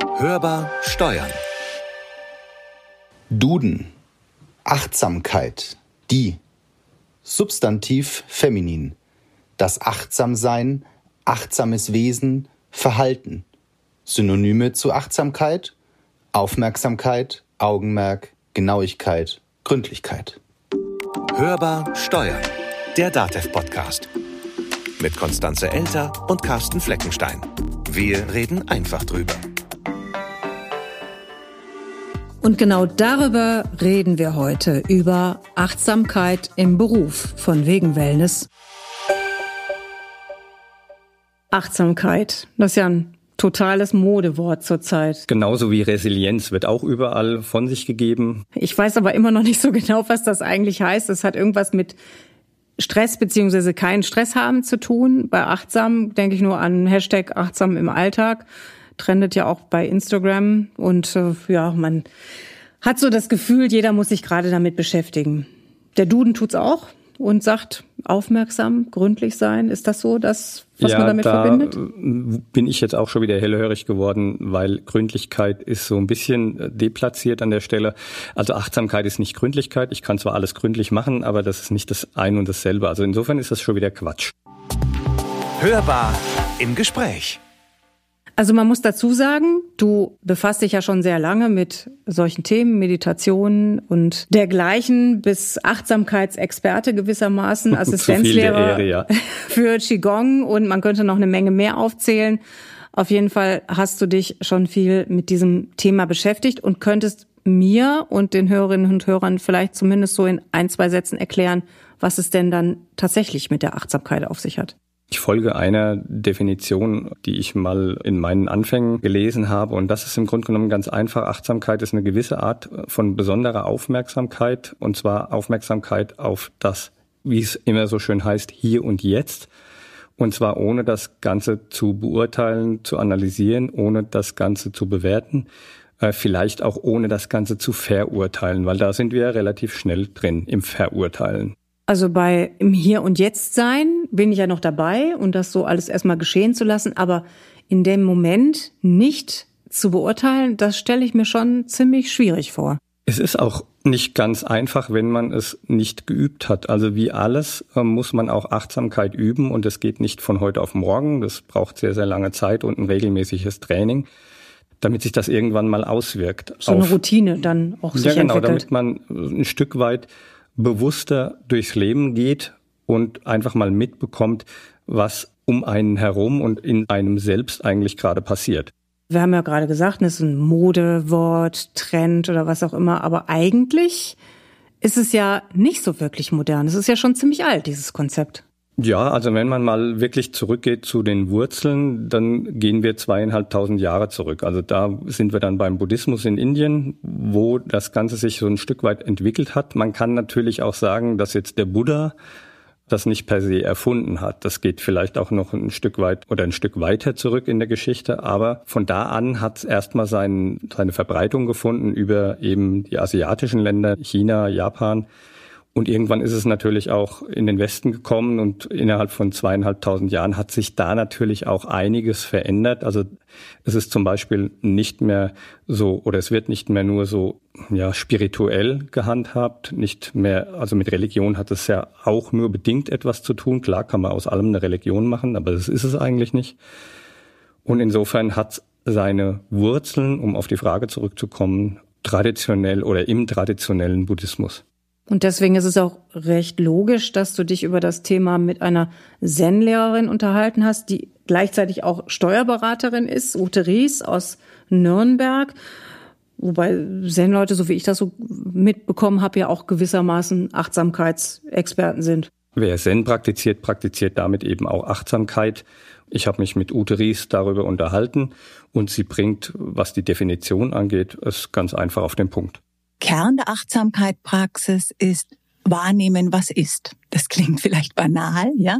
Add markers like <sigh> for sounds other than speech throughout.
Hörbar Steuern. Duden. Achtsamkeit. Die. Substantiv feminin. Das Achtsamsein, achtsames Wesen, Verhalten. Synonyme zu Achtsamkeit, Aufmerksamkeit, Augenmerk, Genauigkeit, Gründlichkeit. Hörbar Steuern. Der DATEV-Podcast. Mit Konstanze Elter und Carsten Fleckenstein. Wir reden einfach drüber. Und genau darüber reden wir heute, über Achtsamkeit im Beruf von wegen Wellness. Achtsamkeit, das ist ja ein totales Modewort zurzeit. Genauso wie Resilienz wird auch überall von sich gegeben. Ich weiß aber immer noch nicht so genau, was das eigentlich heißt. Es hat irgendwas mit Stress beziehungsweise keinen Stress haben zu tun. Bei achtsam denke ich nur an Hashtag achtsam im Alltag trendet ja auch bei Instagram und äh, ja, man hat so das Gefühl, jeder muss sich gerade damit beschäftigen. Der Duden tut's auch und sagt aufmerksam, gründlich sein. Ist das so, das, was ja, man damit da verbindet? Bin ich jetzt auch schon wieder hellhörig geworden, weil Gründlichkeit ist so ein bisschen deplatziert an der Stelle. Also Achtsamkeit ist nicht Gründlichkeit. Ich kann zwar alles gründlich machen, aber das ist nicht das ein und dasselbe. Also insofern ist das schon wieder Quatsch. Hörbar im Gespräch. Also man muss dazu sagen, du befasst dich ja schon sehr lange mit solchen Themen, Meditationen und dergleichen, bis Achtsamkeitsexperte gewissermaßen, <laughs> Assistenzlehrer Ehre, ja. <laughs> für Qigong und man könnte noch eine Menge mehr aufzählen. Auf jeden Fall hast du dich schon viel mit diesem Thema beschäftigt und könntest mir und den Hörerinnen und Hörern vielleicht zumindest so in ein, zwei Sätzen erklären, was es denn dann tatsächlich mit der Achtsamkeit auf sich hat. Ich folge einer Definition, die ich mal in meinen Anfängen gelesen habe. Und das ist im Grunde genommen ganz einfach. Achtsamkeit ist eine gewisse Art von besonderer Aufmerksamkeit. Und zwar Aufmerksamkeit auf das, wie es immer so schön heißt, hier und jetzt. Und zwar ohne das Ganze zu beurteilen, zu analysieren, ohne das Ganze zu bewerten, äh, vielleicht auch ohne das Ganze zu verurteilen, weil da sind wir relativ schnell drin im Verurteilen. Also bei im Hier und Jetzt sein bin ich ja noch dabei und das so alles erstmal geschehen zu lassen, aber in dem Moment nicht zu beurteilen, das stelle ich mir schon ziemlich schwierig vor. Es ist auch nicht ganz einfach, wenn man es nicht geübt hat. Also wie alles äh, muss man auch Achtsamkeit üben und es geht nicht von heute auf morgen. Das braucht sehr, sehr lange Zeit und ein regelmäßiges Training, damit sich das irgendwann mal auswirkt. So eine Routine dann auch sich Ja, genau, entwickelt. damit man ein Stück weit bewusster durchs Leben geht und einfach mal mitbekommt, was um einen herum und in einem selbst eigentlich gerade passiert. Wir haben ja gerade gesagt, das ist ein Modewort, Trend oder was auch immer, aber eigentlich ist es ja nicht so wirklich modern. Es ist ja schon ziemlich alt, dieses Konzept. Ja, also wenn man mal wirklich zurückgeht zu den Wurzeln, dann gehen wir zweieinhalbtausend Jahre zurück. Also da sind wir dann beim Buddhismus in Indien, wo das Ganze sich so ein Stück weit entwickelt hat. Man kann natürlich auch sagen, dass jetzt der Buddha das nicht per se erfunden hat. Das geht vielleicht auch noch ein Stück weit oder ein Stück weiter zurück in der Geschichte. Aber von da an hat es erstmal sein, seine Verbreitung gefunden über eben die asiatischen Länder, China, Japan. Und irgendwann ist es natürlich auch in den Westen gekommen und innerhalb von zweieinhalbtausend Jahren hat sich da natürlich auch einiges verändert. Also es ist zum Beispiel nicht mehr so oder es wird nicht mehr nur so ja spirituell gehandhabt, nicht mehr. Also mit Religion hat es ja auch nur bedingt etwas zu tun. Klar kann man aus allem eine Religion machen, aber das ist es eigentlich nicht. Und insofern hat seine Wurzeln, um auf die Frage zurückzukommen, traditionell oder im traditionellen Buddhismus. Und deswegen ist es auch recht logisch, dass du dich über das Thema mit einer Zen-Lehrerin unterhalten hast, die gleichzeitig auch Steuerberaterin ist, Ute Ries aus Nürnberg. Wobei Zen-Leute, so wie ich das so mitbekommen habe, ja auch gewissermaßen Achtsamkeitsexperten sind. Wer Zen praktiziert, praktiziert damit eben auch Achtsamkeit. Ich habe mich mit Ute Ries darüber unterhalten und sie bringt, was die Definition angeht, es ganz einfach auf den Punkt. Kern der Achtsamkeitpraxis ist wahrnehmen, was ist. Das klingt vielleicht banal, ja,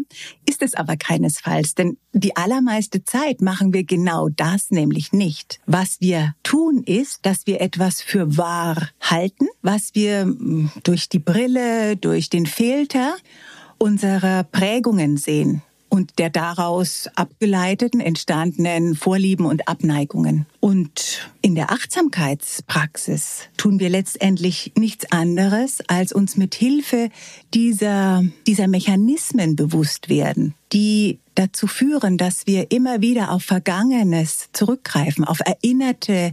ist es aber keinesfalls, denn die allermeiste Zeit machen wir genau das nämlich nicht. Was wir tun ist, dass wir etwas für wahr halten, was wir hm, durch die Brille, durch den Filter unserer Prägungen sehen und der daraus abgeleiteten, entstandenen Vorlieben und Abneigungen. Und in der Achtsamkeitspraxis tun wir letztendlich nichts anderes, als uns mit Hilfe dieser, dieser Mechanismen bewusst werden, die dazu führen, dass wir immer wieder auf Vergangenes zurückgreifen, auf erinnerte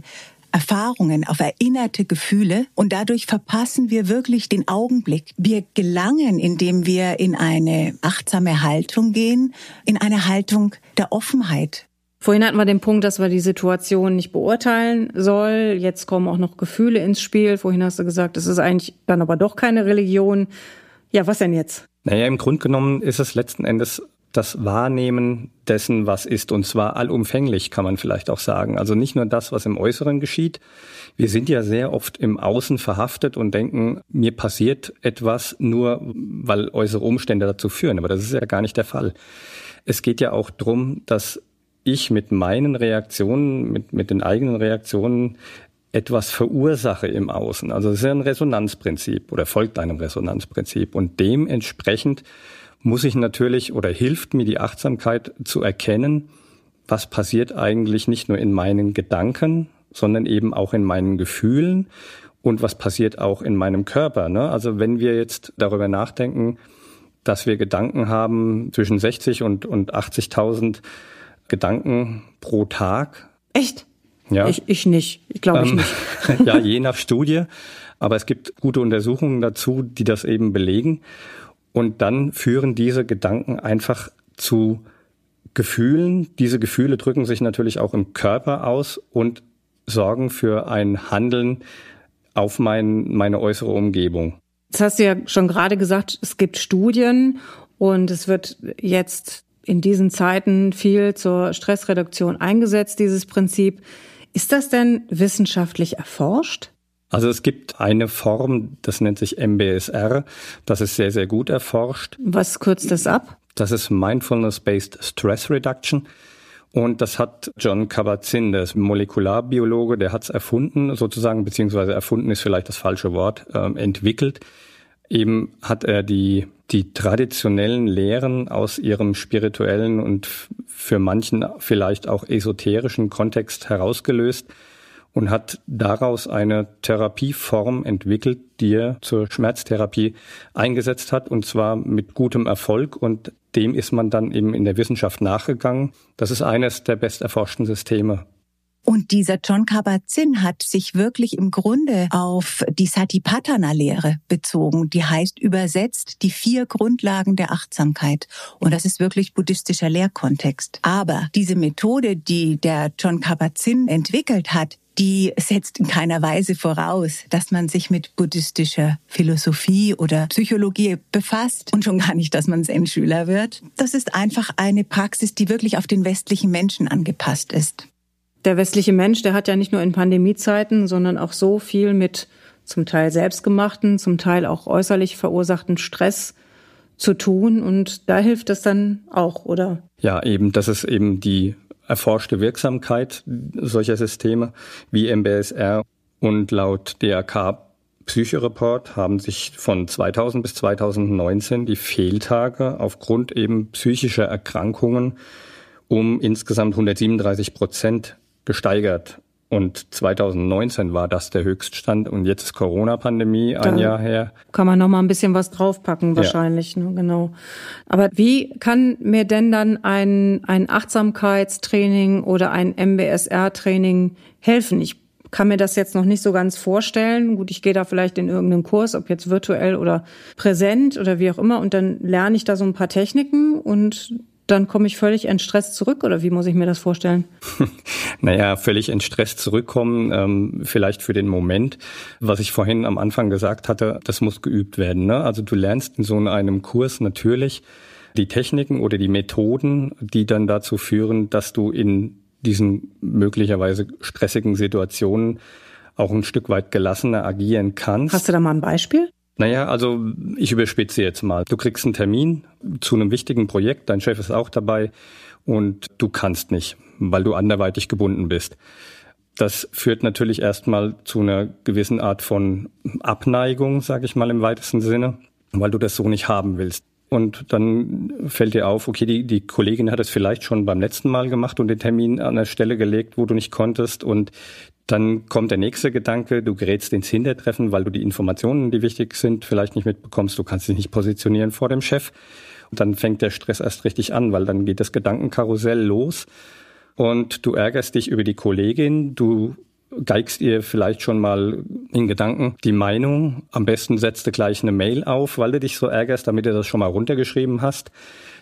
Erfahrungen, auf erinnerte Gefühle und dadurch verpassen wir wirklich den Augenblick. Wir gelangen, indem wir in eine achtsame Haltung gehen, in eine Haltung der Offenheit. Vorhin hatten wir den Punkt, dass wir die Situation nicht beurteilen soll. Jetzt kommen auch noch Gefühle ins Spiel. Vorhin hast du gesagt, es ist eigentlich dann aber doch keine Religion. Ja, was denn jetzt? Naja, im Grunde genommen ist es letzten Endes das Wahrnehmen dessen, was ist, und zwar allumfänglich, kann man vielleicht auch sagen. Also nicht nur das, was im Äußeren geschieht. Wir sind ja sehr oft im Außen verhaftet und denken, mir passiert etwas nur, weil äußere Umstände dazu führen. Aber das ist ja gar nicht der Fall. Es geht ja auch drum, dass ich mit meinen Reaktionen, mit, mit den eigenen Reaktionen etwas verursache im Außen. Also es ist ja ein Resonanzprinzip oder folgt einem Resonanzprinzip. Und dementsprechend muss ich natürlich oder hilft mir die Achtsamkeit zu erkennen, was passiert eigentlich nicht nur in meinen Gedanken, sondern eben auch in meinen Gefühlen und was passiert auch in meinem Körper. Ne? Also wenn wir jetzt darüber nachdenken, dass wir Gedanken haben zwischen 60 und, und 80.000 Gedanken pro Tag. Echt? Ja. Ich, ich nicht. Ich glaube ich ähm, nicht. <laughs> ja, je nach Studie. Aber es gibt gute Untersuchungen dazu, die das eben belegen. Und dann führen diese Gedanken einfach zu Gefühlen. Diese Gefühle drücken sich natürlich auch im Körper aus und sorgen für ein Handeln auf mein, meine äußere Umgebung. Das hast du ja schon gerade gesagt, es gibt Studien und es wird jetzt in diesen Zeiten viel zur Stressreduktion eingesetzt, dieses Prinzip. Ist das denn wissenschaftlich erforscht? Also es gibt eine Form, das nennt sich MBSR, das ist sehr, sehr gut erforscht. Was kürzt das ab? Das ist Mindfulness-Based Stress Reduction. Und das hat John Kabat-Zinn, der ist Molekularbiologe, der hat es erfunden sozusagen, beziehungsweise erfunden ist vielleicht das falsche Wort, äh, entwickelt. Eben hat er die, die traditionellen Lehren aus ihrem spirituellen und für manchen vielleicht auch esoterischen Kontext herausgelöst und hat daraus eine Therapieform entwickelt, die er zur Schmerztherapie eingesetzt hat und zwar mit gutem Erfolg und dem ist man dann eben in der Wissenschaft nachgegangen. Das ist eines der besterforschten Systeme. Und dieser John Kabat-Zinn hat sich wirklich im Grunde auf die Satipatthana-Lehre bezogen. Die heißt übersetzt die vier Grundlagen der Achtsamkeit. Und das ist wirklich buddhistischer Lehrkontext. Aber diese Methode, die der John Kabat-Zinn entwickelt hat, die setzt in keiner Weise voraus, dass man sich mit buddhistischer Philosophie oder Psychologie befasst und schon gar nicht, dass man Zen-Schüler wird. Das ist einfach eine Praxis, die wirklich auf den westlichen Menschen angepasst ist. Der westliche Mensch, der hat ja nicht nur in Pandemiezeiten, sondern auch so viel mit zum Teil selbstgemachten, zum Teil auch äußerlich verursachten Stress zu tun. Und da hilft es dann auch, oder? Ja, eben, das ist eben die erforschte Wirksamkeit solcher Systeme wie MBSR und laut DRK Psychoreport haben sich von 2000 bis 2019 die Fehltage aufgrund eben psychischer Erkrankungen um insgesamt 137 Prozent gesteigert. Und 2019 war das der Höchststand und jetzt ist Corona-Pandemie ein da Jahr her. Kann man noch mal ein bisschen was draufpacken wahrscheinlich, ja. ne, genau. Aber wie kann mir denn dann ein, ein Achtsamkeitstraining oder ein MBSR-Training helfen? Ich kann mir das jetzt noch nicht so ganz vorstellen. Gut, ich gehe da vielleicht in irgendeinen Kurs, ob jetzt virtuell oder präsent oder wie auch immer, und dann lerne ich da so ein paar Techniken und dann komme ich völlig entstresst zurück oder wie muss ich mir das vorstellen? <laughs> naja, völlig entstresst zurückkommen, ähm, vielleicht für den Moment. Was ich vorhin am Anfang gesagt hatte, das muss geübt werden. Ne? Also du lernst in so einem Kurs natürlich die Techniken oder die Methoden, die dann dazu führen, dass du in diesen möglicherweise stressigen Situationen auch ein Stück weit gelassener agieren kannst. Hast du da mal ein Beispiel? Naja, also ich überspitze jetzt mal. Du kriegst einen Termin zu einem wichtigen Projekt, dein Chef ist auch dabei und du kannst nicht, weil du anderweitig gebunden bist. Das führt natürlich erstmal zu einer gewissen Art von Abneigung, sage ich mal im weitesten Sinne, weil du das so nicht haben willst. Und dann fällt dir auf, okay, die, die Kollegin hat es vielleicht schon beim letzten Mal gemacht und den Termin an der Stelle gelegt, wo du nicht konntest. Und dann kommt der nächste Gedanke, du gerätst ins Hintertreffen, weil du die Informationen, die wichtig sind, vielleicht nicht mitbekommst, du kannst dich nicht positionieren vor dem Chef. Und dann fängt der Stress erst richtig an, weil dann geht das Gedankenkarussell los. Und du ärgerst dich über die Kollegin, du geigst ihr vielleicht schon mal in Gedanken die Meinung. Am besten setzt du gleich eine Mail auf, weil du dich so ärgerst, damit du das schon mal runtergeschrieben hast.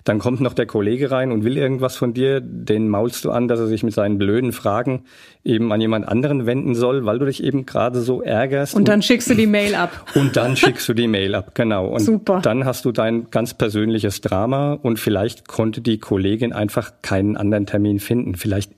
Dann kommt noch der Kollege rein und will irgendwas von dir. Den maulst du an, dass er sich mit seinen blöden Fragen eben an jemand anderen wenden soll, weil du dich eben gerade so ärgerst. Und dann schickst du die Mail ab. <laughs> Und dann schickst du die Mail ab, genau. Und Super. dann hast du dein ganz persönliches Drama und vielleicht konnte die Kollegin einfach keinen anderen Termin finden. Vielleicht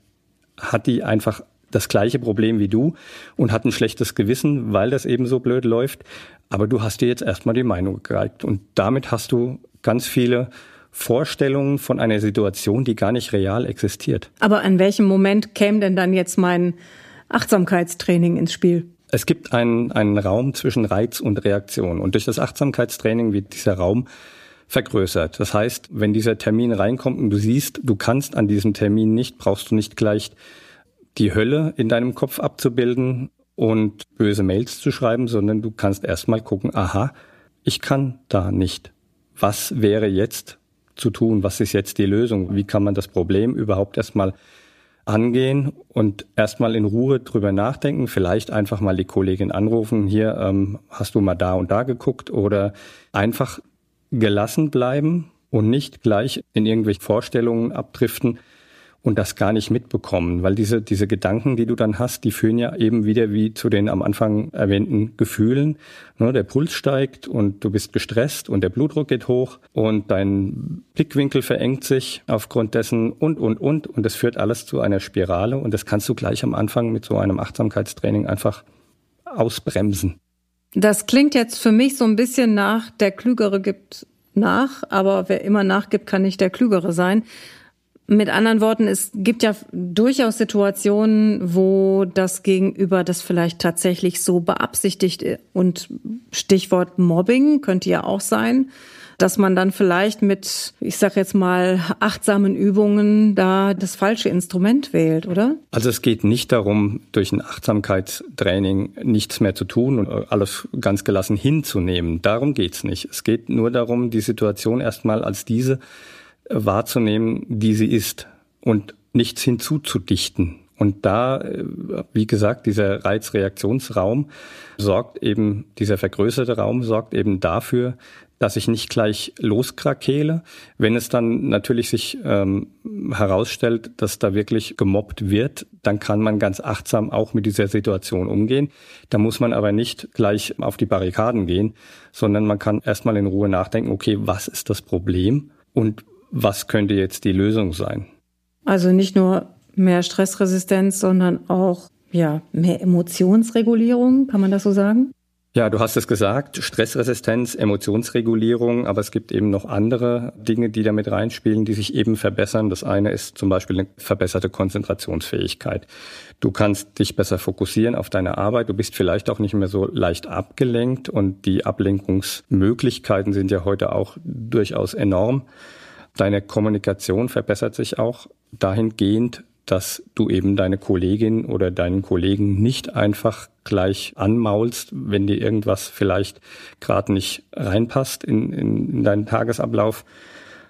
hat die einfach das gleiche Problem wie du und hat ein schlechtes Gewissen, weil das eben so blöd läuft. Aber du hast dir jetzt erstmal die Meinung gegeigt und damit hast du ganz viele Vorstellungen von einer Situation, die gar nicht real existiert. Aber an welchem Moment käme denn dann jetzt mein Achtsamkeitstraining ins Spiel? Es gibt einen, einen Raum zwischen Reiz und Reaktion und durch das Achtsamkeitstraining wird dieser Raum vergrößert. Das heißt, wenn dieser Termin reinkommt und du siehst, du kannst an diesem Termin nicht, brauchst du nicht gleich die Hölle in deinem Kopf abzubilden und böse Mails zu schreiben, sondern du kannst erstmal gucken, aha, ich kann da nicht. Was wäre jetzt zu tun? Was ist jetzt die Lösung? Wie kann man das Problem überhaupt erstmal angehen und erstmal in Ruhe drüber nachdenken, vielleicht einfach mal die Kollegin anrufen, hier ähm, hast du mal da und da geguckt oder einfach gelassen bleiben und nicht gleich in irgendwelche Vorstellungen abdriften, und das gar nicht mitbekommen, weil diese, diese Gedanken, die du dann hast, die führen ja eben wieder wie zu den am Anfang erwähnten Gefühlen. Ne, der Puls steigt und du bist gestresst und der Blutdruck geht hoch und dein Blickwinkel verengt sich aufgrund dessen und, und, und. Und das führt alles zu einer Spirale und das kannst du gleich am Anfang mit so einem Achtsamkeitstraining einfach ausbremsen. Das klingt jetzt für mich so ein bisschen nach, der Klügere gibt nach, aber wer immer nachgibt, kann nicht der Klügere sein. Mit anderen Worten, es gibt ja durchaus Situationen, wo das Gegenüber das vielleicht tatsächlich so beabsichtigt und Stichwort Mobbing könnte ja auch sein, dass man dann vielleicht mit, ich sag jetzt mal, achtsamen Übungen da das falsche Instrument wählt, oder? Also es geht nicht darum, durch ein Achtsamkeitstraining nichts mehr zu tun und alles ganz gelassen hinzunehmen. Darum geht's nicht. Es geht nur darum, die Situation erstmal als diese wahrzunehmen, die sie ist und nichts hinzuzudichten. Und da, äh, wie gesagt, dieser Reizreaktionsraum sorgt eben, dieser vergrößerte Raum sorgt eben dafür, dass ich nicht gleich loskrakele. Wenn es dann natürlich sich ähm, herausstellt, dass da wirklich gemobbt wird, dann kann man ganz achtsam auch mit dieser Situation umgehen. Da muss man aber nicht gleich auf die Barrikaden gehen, sondern man kann erstmal in Ruhe nachdenken, okay, was ist das Problem und was könnte jetzt die Lösung sein? Also nicht nur mehr Stressresistenz, sondern auch ja, mehr Emotionsregulierung, kann man das so sagen? Ja, du hast es gesagt, Stressresistenz, Emotionsregulierung, aber es gibt eben noch andere Dinge, die damit reinspielen, die sich eben verbessern. Das eine ist zum Beispiel eine verbesserte Konzentrationsfähigkeit. Du kannst dich besser fokussieren auf deine Arbeit, du bist vielleicht auch nicht mehr so leicht abgelenkt und die Ablenkungsmöglichkeiten sind ja heute auch durchaus enorm. Deine Kommunikation verbessert sich auch dahingehend, dass du eben deine Kollegin oder deinen Kollegen nicht einfach gleich anmaulst, wenn dir irgendwas vielleicht gerade nicht reinpasst in, in, in deinen Tagesablauf.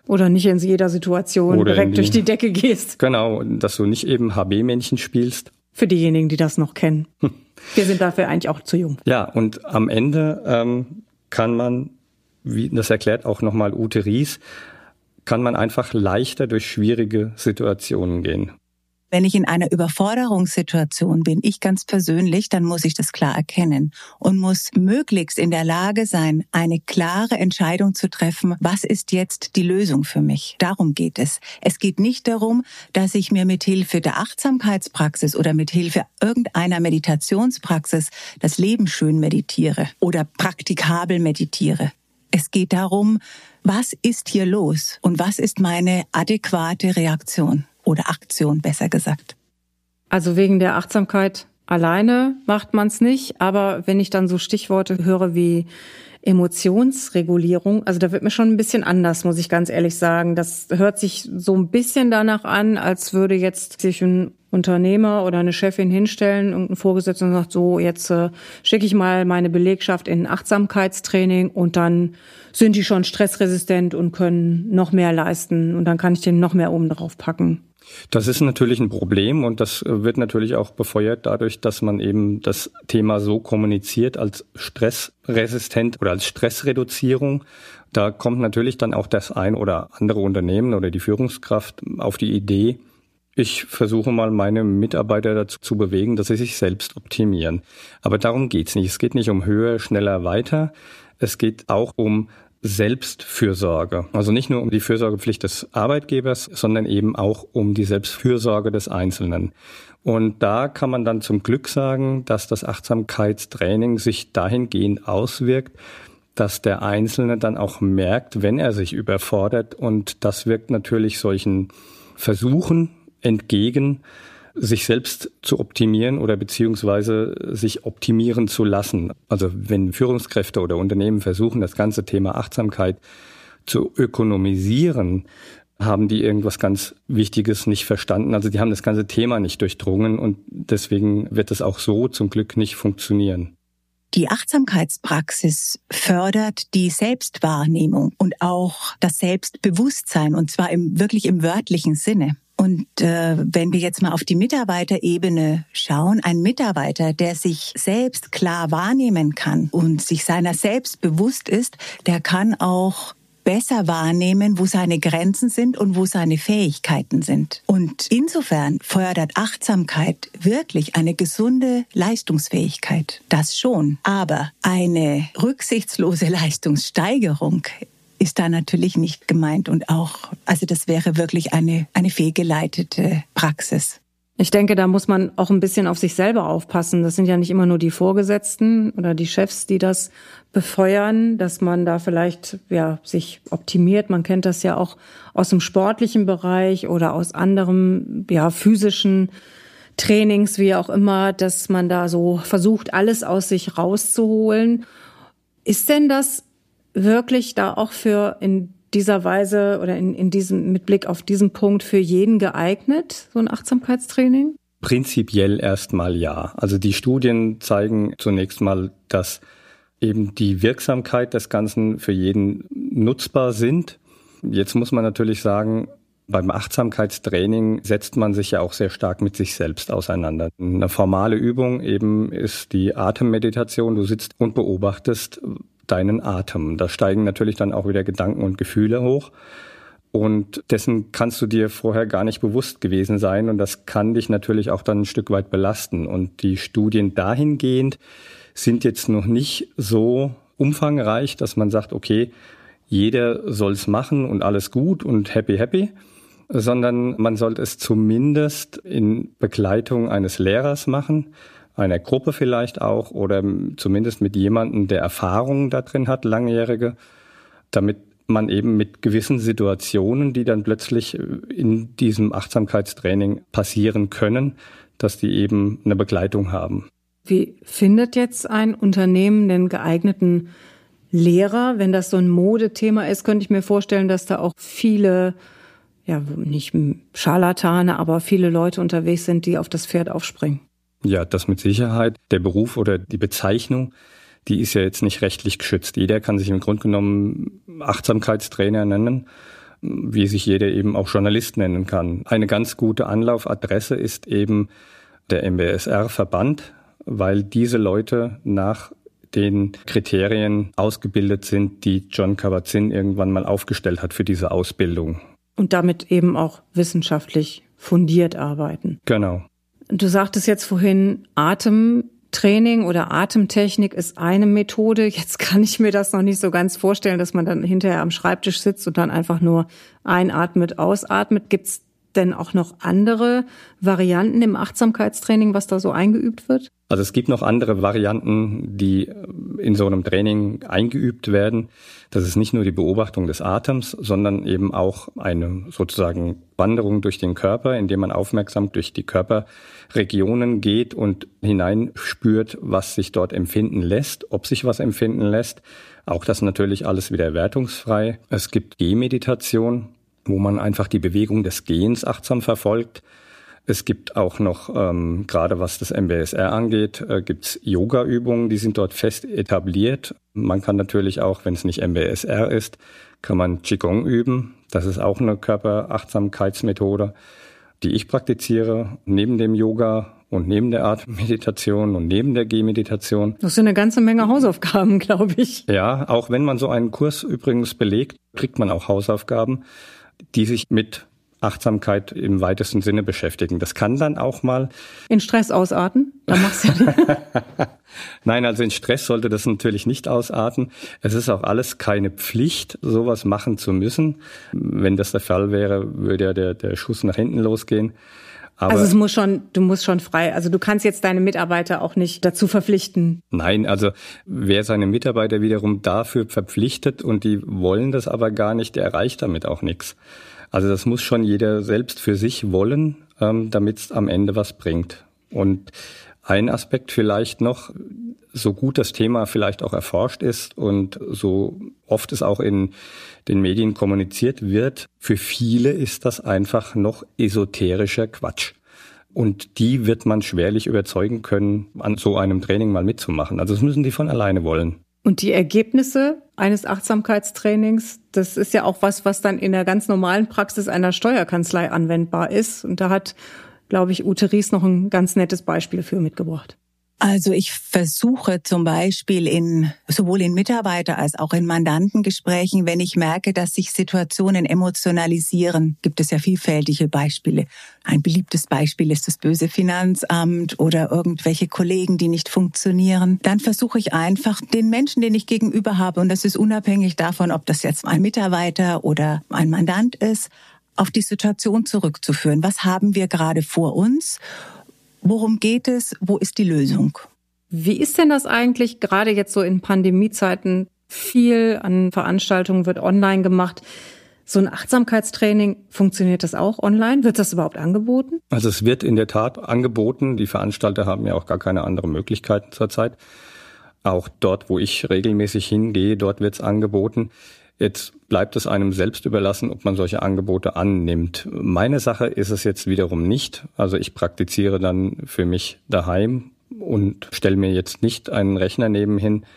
Oder nicht in jeder Situation Oder direkt die, durch die Decke gehst. Genau, dass du nicht eben HB-Männchen spielst. Für diejenigen, die das noch kennen. Wir sind dafür eigentlich auch zu jung. Ja, und am Ende ähm, kann man, wie das erklärt auch nochmal Ute Ries, kann man einfach leichter durch schwierige Situationen gehen. Wenn ich in einer Überforderungssituation bin, ich ganz persönlich, dann muss ich das klar erkennen und muss möglichst in der Lage sein, eine klare Entscheidung zu treffen, was ist jetzt die Lösung für mich. Darum geht es. Es geht nicht darum, dass ich mir mit Hilfe der Achtsamkeitspraxis oder mit Hilfe irgendeiner Meditationspraxis das Leben schön meditiere oder praktikabel meditiere. Es geht darum, was ist hier los und was ist meine adäquate Reaktion oder Aktion, besser gesagt. Also wegen der Achtsamkeit alleine macht man es nicht, aber wenn ich dann so Stichworte höre wie Emotionsregulierung. Also da wird mir schon ein bisschen anders, muss ich ganz ehrlich sagen. Das hört sich so ein bisschen danach an, als würde jetzt sich ein Unternehmer oder eine Chefin hinstellen, irgendein Vorgesetzter und sagt, so, jetzt äh, schicke ich mal meine Belegschaft in Achtsamkeitstraining und dann sind die schon stressresistent und können noch mehr leisten und dann kann ich den noch mehr oben drauf packen. Das ist natürlich ein Problem und das wird natürlich auch befeuert dadurch, dass man eben das Thema so kommuniziert als stressresistent oder als Stressreduzierung. Da kommt natürlich dann auch das ein oder andere Unternehmen oder die Führungskraft auf die Idee, ich versuche mal meine Mitarbeiter dazu zu bewegen, dass sie sich selbst optimieren. Aber darum geht's nicht. Es geht nicht um höher, schneller, weiter. Es geht auch um Selbstfürsorge. Also nicht nur um die Fürsorgepflicht des Arbeitgebers, sondern eben auch um die Selbstfürsorge des Einzelnen. Und da kann man dann zum Glück sagen, dass das Achtsamkeitstraining sich dahingehend auswirkt, dass der Einzelne dann auch merkt, wenn er sich überfordert. Und das wirkt natürlich solchen Versuchen entgegen, sich selbst zu optimieren oder beziehungsweise sich optimieren zu lassen. Also wenn Führungskräfte oder Unternehmen versuchen, das ganze Thema Achtsamkeit zu ökonomisieren, haben die irgendwas ganz Wichtiges nicht verstanden. Also die haben das ganze Thema nicht durchdrungen und deswegen wird es auch so zum Glück nicht funktionieren. Die Achtsamkeitspraxis fördert die Selbstwahrnehmung und auch das Selbstbewusstsein und zwar im, wirklich im wörtlichen Sinne. Und äh, wenn wir jetzt mal auf die Mitarbeiterebene schauen, ein Mitarbeiter, der sich selbst klar wahrnehmen kann und sich seiner selbst bewusst ist, der kann auch besser wahrnehmen, wo seine Grenzen sind und wo seine Fähigkeiten sind. Und insofern fördert Achtsamkeit wirklich eine gesunde Leistungsfähigkeit. Das schon. Aber eine rücksichtslose Leistungssteigerung ist da natürlich nicht gemeint und auch, also das wäre wirklich eine, eine fehlgeleitete Praxis. Ich denke, da muss man auch ein bisschen auf sich selber aufpassen. Das sind ja nicht immer nur die Vorgesetzten oder die Chefs, die das befeuern, dass man da vielleicht ja sich optimiert. Man kennt das ja auch aus dem sportlichen Bereich oder aus anderem ja physischen Trainings, wie auch immer, dass man da so versucht, alles aus sich rauszuholen. Ist denn das wirklich da auch für in dieser Weise oder in, in diesem, mit Blick auf diesen Punkt für jeden geeignet, so ein Achtsamkeitstraining? Prinzipiell erstmal ja. Also die Studien zeigen zunächst mal, dass eben die Wirksamkeit des Ganzen für jeden nutzbar sind. Jetzt muss man natürlich sagen, beim Achtsamkeitstraining setzt man sich ja auch sehr stark mit sich selbst auseinander. Eine formale Übung eben ist die Atemmeditation. Du sitzt und beobachtest, deinen Atem. Da steigen natürlich dann auch wieder Gedanken und Gefühle hoch. Und dessen kannst du dir vorher gar nicht bewusst gewesen sein. Und das kann dich natürlich auch dann ein Stück weit belasten. Und die Studien dahingehend sind jetzt noch nicht so umfangreich, dass man sagt, okay, jeder soll es machen und alles gut und happy, happy, sondern man sollte es zumindest in Begleitung eines Lehrers machen, einer Gruppe vielleicht auch oder zumindest mit jemandem, der Erfahrungen da drin hat, langjährige, damit man eben mit gewissen Situationen, die dann plötzlich in diesem Achtsamkeitstraining passieren können, dass die eben eine Begleitung haben. Wie findet jetzt ein Unternehmen den geeigneten Lehrer? Wenn das so ein Modethema ist, könnte ich mir vorstellen, dass da auch viele, ja, nicht Scharlatane, aber viele Leute unterwegs sind, die auf das Pferd aufspringen. Ja, das mit Sicherheit. Der Beruf oder die Bezeichnung, die ist ja jetzt nicht rechtlich geschützt. Jeder kann sich im Grunde genommen Achtsamkeitstrainer nennen, wie sich jeder eben auch Journalist nennen kann. Eine ganz gute Anlaufadresse ist eben der MBSR-Verband, weil diese Leute nach den Kriterien ausgebildet sind, die John Kabat-Zinn irgendwann mal aufgestellt hat für diese Ausbildung. Und damit eben auch wissenschaftlich fundiert arbeiten. Genau. Du sagtest jetzt vorhin, Atemtraining oder Atemtechnik ist eine Methode. Jetzt kann ich mir das noch nicht so ganz vorstellen, dass man dann hinterher am Schreibtisch sitzt und dann einfach nur einatmet, ausatmet. Gibt's denn auch noch andere Varianten im Achtsamkeitstraining, was da so eingeübt wird? Also es gibt noch andere Varianten, die in so einem Training eingeübt werden. Das ist nicht nur die Beobachtung des Atems, sondern eben auch eine sozusagen Wanderung durch den Körper, indem man aufmerksam durch die Körperregionen geht und hineinspürt, was sich dort empfinden lässt, ob sich was empfinden lässt. Auch das natürlich alles wieder wertungsfrei. Es gibt Gehmeditation, wo man einfach die Bewegung des Gehens achtsam verfolgt. Es gibt auch noch, ähm, gerade was das MBSR angeht, äh, gibt's Yoga-Übungen, die sind dort fest etabliert. Man kann natürlich auch, wenn es nicht MBSR ist, kann man Qigong üben. Das ist auch eine Körperachtsamkeitsmethode, die ich praktiziere, neben dem Yoga und neben der Atemmeditation und neben der Gehmeditation. Das sind eine ganze Menge Hausaufgaben, <laughs> glaube ich. Ja, auch wenn man so einen Kurs übrigens belegt, kriegt man auch Hausaufgaben, die sich mit Achtsamkeit im weitesten Sinne beschäftigen. Das kann dann auch mal in Stress ausarten. Da machst du ja <laughs> Nein, also in Stress sollte das natürlich nicht ausarten. Es ist auch alles keine Pflicht, sowas machen zu müssen. Wenn das der Fall wäre, würde ja der, der Schuss nach hinten losgehen. Aber also es muss schon, du musst schon frei, also du kannst jetzt deine Mitarbeiter auch nicht dazu verpflichten. Nein, also wer seine Mitarbeiter wiederum dafür verpflichtet und die wollen das aber gar nicht, der erreicht damit auch nichts. Also das muss schon jeder selbst für sich wollen, ähm, damit es am Ende was bringt. Und ein Aspekt vielleicht noch, so gut das Thema vielleicht auch erforscht ist und so oft es auch in den Medien kommuniziert wird, für viele ist das einfach noch esoterischer Quatsch. Und die wird man schwerlich überzeugen können, an so einem Training mal mitzumachen. Also das müssen die von alleine wollen. Und die Ergebnisse eines Achtsamkeitstrainings, das ist ja auch was, was dann in der ganz normalen Praxis einer Steuerkanzlei anwendbar ist. Und da hat, glaube ich, Ute Ries noch ein ganz nettes Beispiel für mitgebracht. Also ich versuche zum Beispiel in sowohl in Mitarbeiter als auch in Mandantengesprächen, wenn ich merke, dass sich Situationen emotionalisieren, gibt es ja vielfältige Beispiele. Ein beliebtes Beispiel ist das böse Finanzamt oder irgendwelche Kollegen, die nicht funktionieren. Dann versuche ich einfach den Menschen, den ich gegenüber habe, und das ist unabhängig davon, ob das jetzt ein Mitarbeiter oder ein Mandant ist, auf die Situation zurückzuführen. Was haben wir gerade vor uns? Worum geht es? Wo ist die Lösung? Wie ist denn das eigentlich gerade jetzt so in Pandemiezeiten? Viel an Veranstaltungen wird online gemacht. So ein Achtsamkeitstraining, funktioniert das auch online? Wird das überhaupt angeboten? Also es wird in der Tat angeboten. Die Veranstalter haben ja auch gar keine anderen Möglichkeiten zurzeit. Auch dort, wo ich regelmäßig hingehe, dort wird es angeboten. Jetzt bleibt es einem selbst überlassen, ob man solche Angebote annimmt. Meine Sache ist es jetzt wiederum nicht. Also ich praktiziere dann für mich daheim und stelle mir jetzt nicht einen Rechner nebenhin,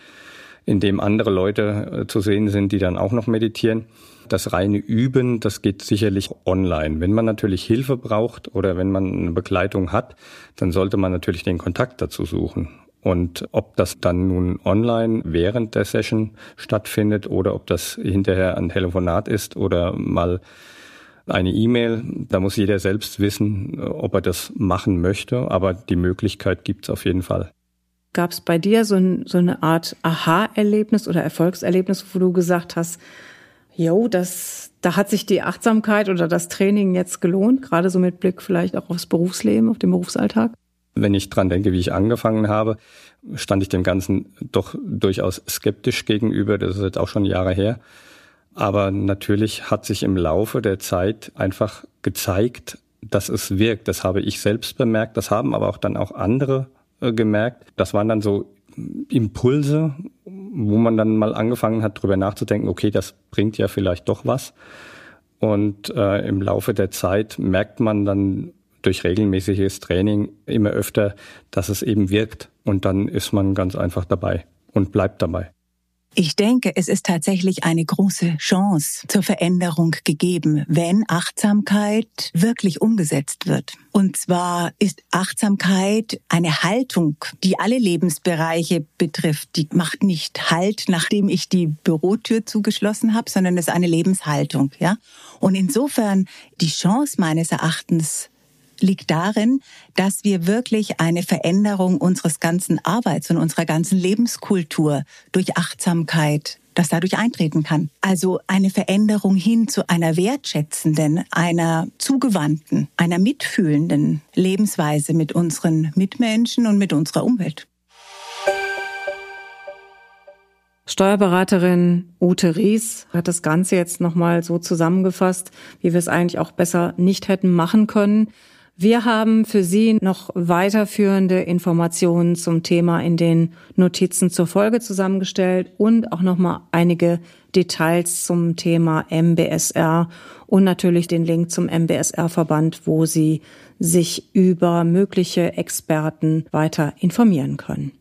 in dem andere Leute äh, zu sehen sind, die dann auch noch meditieren. Das reine Üben, das geht sicherlich online. Wenn man natürlich Hilfe braucht oder wenn man eine Begleitung hat, dann sollte man natürlich den Kontakt dazu suchen. Und ob das dann nun online während der Session stattfindet oder ob das hinterher ein Telefonat ist oder mal eine E-Mail, da muss jeder selbst wissen, ob er das machen möchte, aber die Möglichkeit gibt es auf jeden Fall. Gab es bei dir so, ein, so eine Art Aha-Erlebnis oder Erfolgserlebnis, wo du gesagt hast, jo, das, da hat sich die Achtsamkeit oder das Training jetzt gelohnt, gerade so mit Blick vielleicht auch aufs Berufsleben, auf den Berufsalltag? Wenn ich dran denke, wie ich angefangen habe, stand ich dem Ganzen doch durchaus skeptisch gegenüber. Das ist jetzt auch schon Jahre her. Aber natürlich hat sich im Laufe der Zeit einfach gezeigt, dass es wirkt. Das habe ich selbst bemerkt. Das haben aber auch dann auch andere äh, gemerkt. Das waren dann so Impulse, wo man dann mal angefangen hat, drüber nachzudenken, okay, das bringt ja vielleicht doch was. Und äh, im Laufe der Zeit merkt man dann durch regelmäßiges Training immer öfter, dass es eben wirkt. Und dann ist man ganz einfach dabei und bleibt dabei. Ich denke, es ist tatsächlich eine große Chance zur Veränderung gegeben, wenn Achtsamkeit wirklich umgesetzt wird. Und zwar ist Achtsamkeit eine Haltung, die alle Lebensbereiche betrifft. Die macht nicht Halt, nachdem ich die Bürotür zugeschlossen habe, sondern es ist eine Lebenshaltung, ja. Und insofern die Chance meines Erachtens liegt darin, dass wir wirklich eine Veränderung unseres ganzen Arbeits- und unserer ganzen Lebenskultur durch Achtsamkeit das dadurch eintreten kann. Also eine Veränderung hin zu einer wertschätzenden, einer zugewandten, einer mitfühlenden Lebensweise mit unseren Mitmenschen und mit unserer Umwelt. Steuerberaterin Ute Ries hat das Ganze jetzt nochmal so zusammengefasst, wie wir es eigentlich auch besser nicht hätten machen können. Wir haben für Sie noch weiterführende Informationen zum Thema in den Notizen zur Folge zusammengestellt und auch nochmal einige Details zum Thema MBSR und natürlich den Link zum MBSR-Verband, wo Sie sich über mögliche Experten weiter informieren können.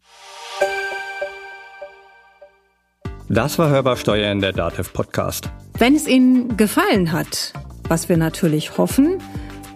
Das war Hörbar Steuern, der DATEV Podcast. Wenn es Ihnen gefallen hat, was wir natürlich hoffen,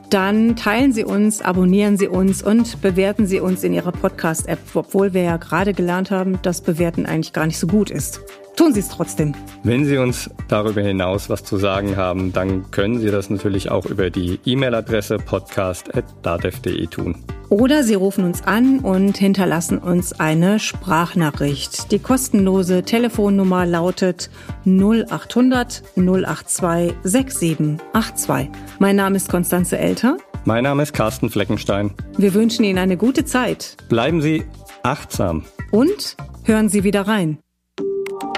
dann teilen Sie uns, abonnieren Sie uns und bewerten Sie uns in Ihrer Podcast-App, obwohl wir ja gerade gelernt haben, dass Bewerten eigentlich gar nicht so gut ist. Tun Sie es trotzdem. Wenn Sie uns darüber hinaus was zu sagen haben, dann können Sie das natürlich auch über die E-Mail-Adresse podcast.datev.de tun. Oder Sie rufen uns an und hinterlassen uns eine Sprachnachricht. Die kostenlose Telefonnummer lautet 0800 082 6782. Mein Name ist Konstanze Elter. Mein Name ist Carsten Fleckenstein. Wir wünschen Ihnen eine gute Zeit. Bleiben Sie achtsam. Und hören Sie wieder rein.